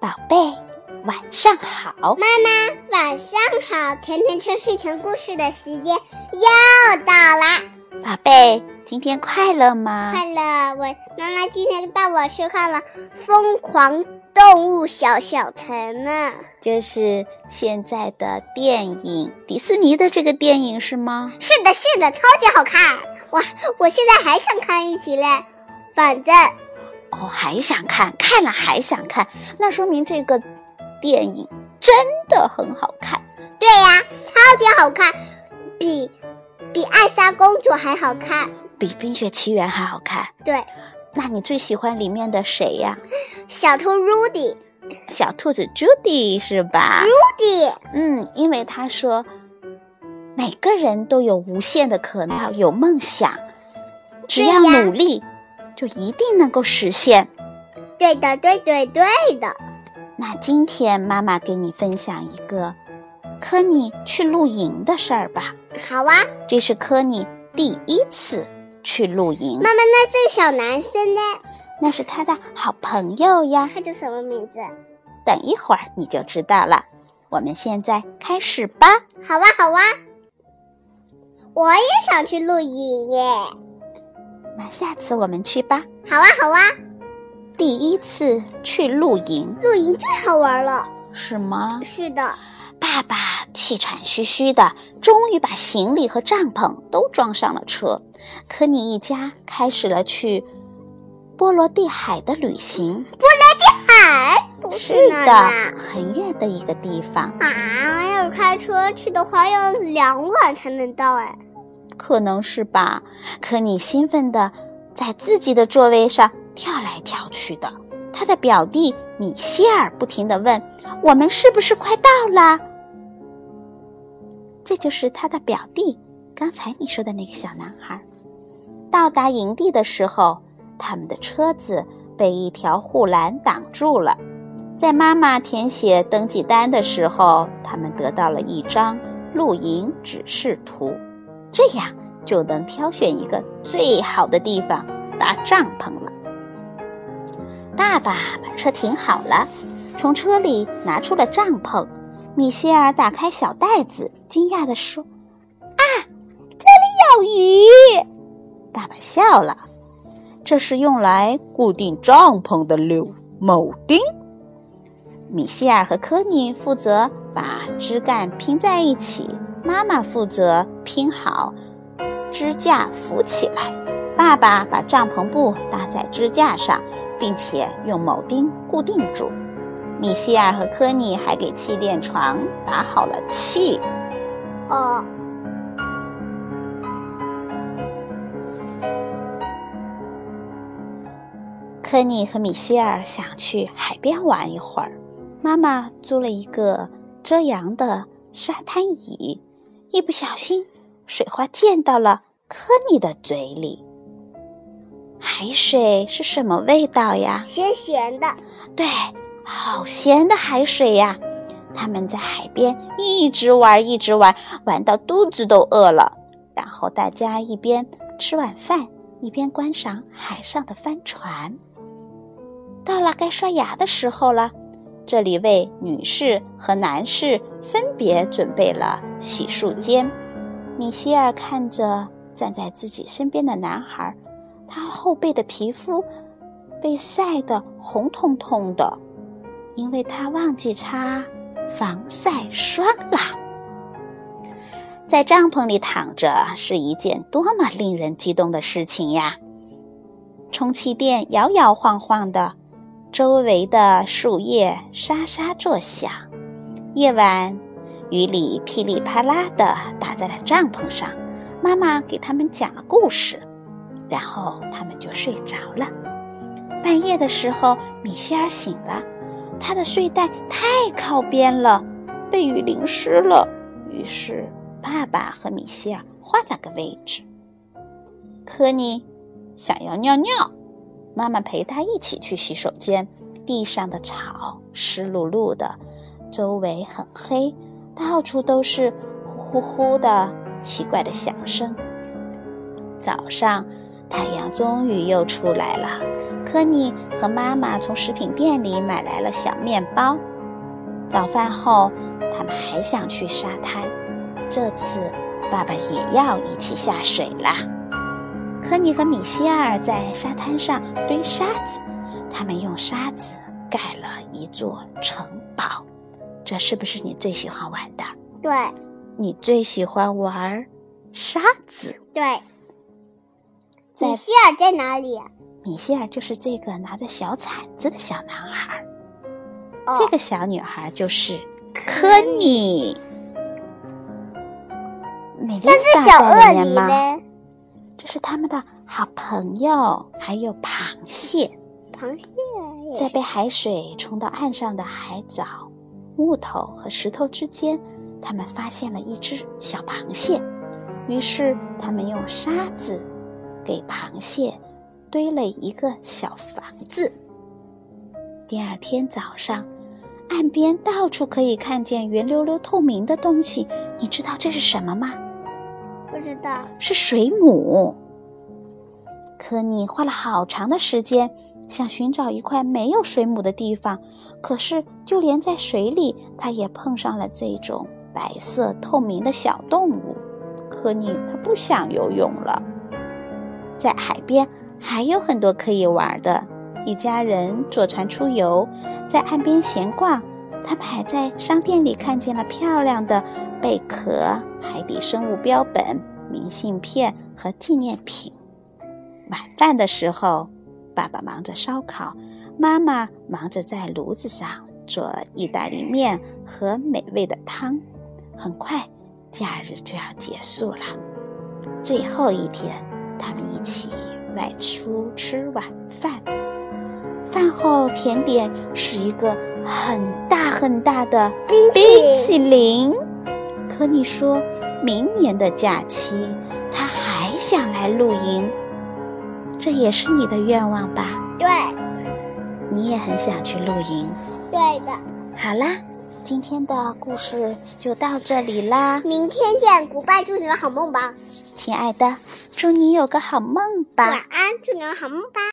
宝贝，晚上好。妈妈，晚上好！甜甜圈睡前故事的时间又到啦。宝贝，今天快乐吗？快乐！我妈妈今天带我去看了《疯狂动物小小城》呢，就是现在的电影，迪士尼的这个电影是吗？是的，是的，超级好看！哇，我现在还想看一集嘞。反正。哦，还想看，看了还想看，那说明这个电影真的很好看。对呀，超级好看，比比艾莎公主还好看，比冰雪奇缘还好看。对，那你最喜欢里面的谁呀？小兔 Rudy，小兔子 Judy 是吧？Rudy，嗯，因为他说每个人都有无限的可能，有梦想，只要努力。就一定能够实现，对的，对对对的。那今天妈妈给你分享一个科尼去露营的事儿吧。好啊，这是科尼第一次去露营。妈妈，那这个小男生呢？那是他的好朋友呀。他叫什么名字？等一会儿你就知道了。我们现在开始吧。好啊，好啊。我也想去露营耶。那下次我们去吧。好啊，好啊。第一次去露营，露营最好玩了，是吗？是的。爸爸气喘吁吁的，终于把行李和帐篷都装上了车。科尼一家开始了去波罗的海的旅行。波罗的海？是的，很远的一个地方啊！要开车去的话，要两晚才能到哎。可能是吧，可你兴奋的在自己的座位上跳来跳去的。他的表弟米歇尔不停的问：“我们是不是快到了？”这就是他的表弟，刚才你说的那个小男孩。到达营地的时候，他们的车子被一条护栏挡住了。在妈妈填写登记单的时候，他们得到了一张露营指示图。这样就能挑选一个最好的地方搭帐篷了。爸爸把车停好了，从车里拿出了帐篷。米歇尔打开小袋子，惊讶地说：“啊，这里有鱼！”爸爸笑了：“这是用来固定帐篷的柳铆钉。”米歇尔和科尼负责把枝干拼在一起。妈妈负责拼好支架，扶起来。爸爸把帐篷布搭在支架上，并且用铆钉固定住。米歇尔和科尼还给气垫床打好了气。哦。科尼和米歇尔想去海边玩一会儿，妈妈租了一个遮阳的沙滩椅。一不小心，水花溅到了科尼的嘴里。海水是什么味道呀？咸咸的。对，好咸的海水呀！他们在海边一直玩，一直玩，玩到肚子都饿了。然后大家一边吃晚饭，一边观赏海上的帆船。到了该刷牙的时候了。这里为女士和男士分别准备了洗漱间。米歇尔看着站在自己身边的男孩，他后背的皮肤被晒得红彤彤的，因为他忘记擦防晒霜了。在帐篷里躺着是一件多么令人激动的事情呀！充气垫摇摇晃晃的。周围的树叶沙沙作响，夜晚，雨里噼里啪啦的打在了帐篷上。妈妈给他们讲了故事，然后他们就睡着了。半夜的时候，米歇尔醒了，他的睡袋太靠边了，被雨淋湿了。于是，爸爸和米歇尔换了个位置。科尼想要尿尿。妈妈陪他一起去洗手间，地上的草湿漉漉的，周围很黑，到处都是呼呼呼的奇怪的响声。早上，太阳终于又出来了，科尼和妈妈从食品店里买来了小面包。早饭后，他们还想去沙滩，这次爸爸也要一起下水啦。科尼和米歇尔在沙滩上堆沙子，他们用沙子盖了一座城堡。这是不是你最喜欢玩的？对，你最喜欢玩沙子？对。米歇尔在哪里？米歇尔就是这个拿着小铲子的小男孩，哦这个小女孩就是科尼。美丽但是莎小鳄梨在里面吗？呢？这是他们的好朋友，还有螃蟹。螃蟹在被海水冲到岸上的海藻、木头和石头之间，他们发现了一只小螃蟹。于是，他们用沙子给螃蟹堆了一个小房子。第二天早上，岸边到处可以看见圆溜溜、透明的东西。你知道这是什么吗？不知道。是水母。科尼花了好长的时间想寻找一块没有水母的地方，可是就连在水里，他也碰上了这种白色透明的小动物。科尼他不想游泳了。在海边还有很多可以玩的。一家人坐船出游，在岸边闲逛。他们还在商店里看见了漂亮的贝壳、海底生物标本、明信片和纪念品。晚饭的时候，爸爸忙着烧烤，妈妈忙着在炉子上做意大利面和美味的汤。很快，假日就要结束了。最后一天，他们一起外出吃晚饭。饭后甜点是一个很大很大的冰淇冰淋淇淋。可你说，明年的假期他还想来露营，这也是你的愿望吧？对，你也很想去露营。对的。好啦，今天的故事就到这里啦，明天见，，Goodbye，，祝你个好梦吧。亲爱的，祝你有个好梦吧。晚安，祝你个好梦吧。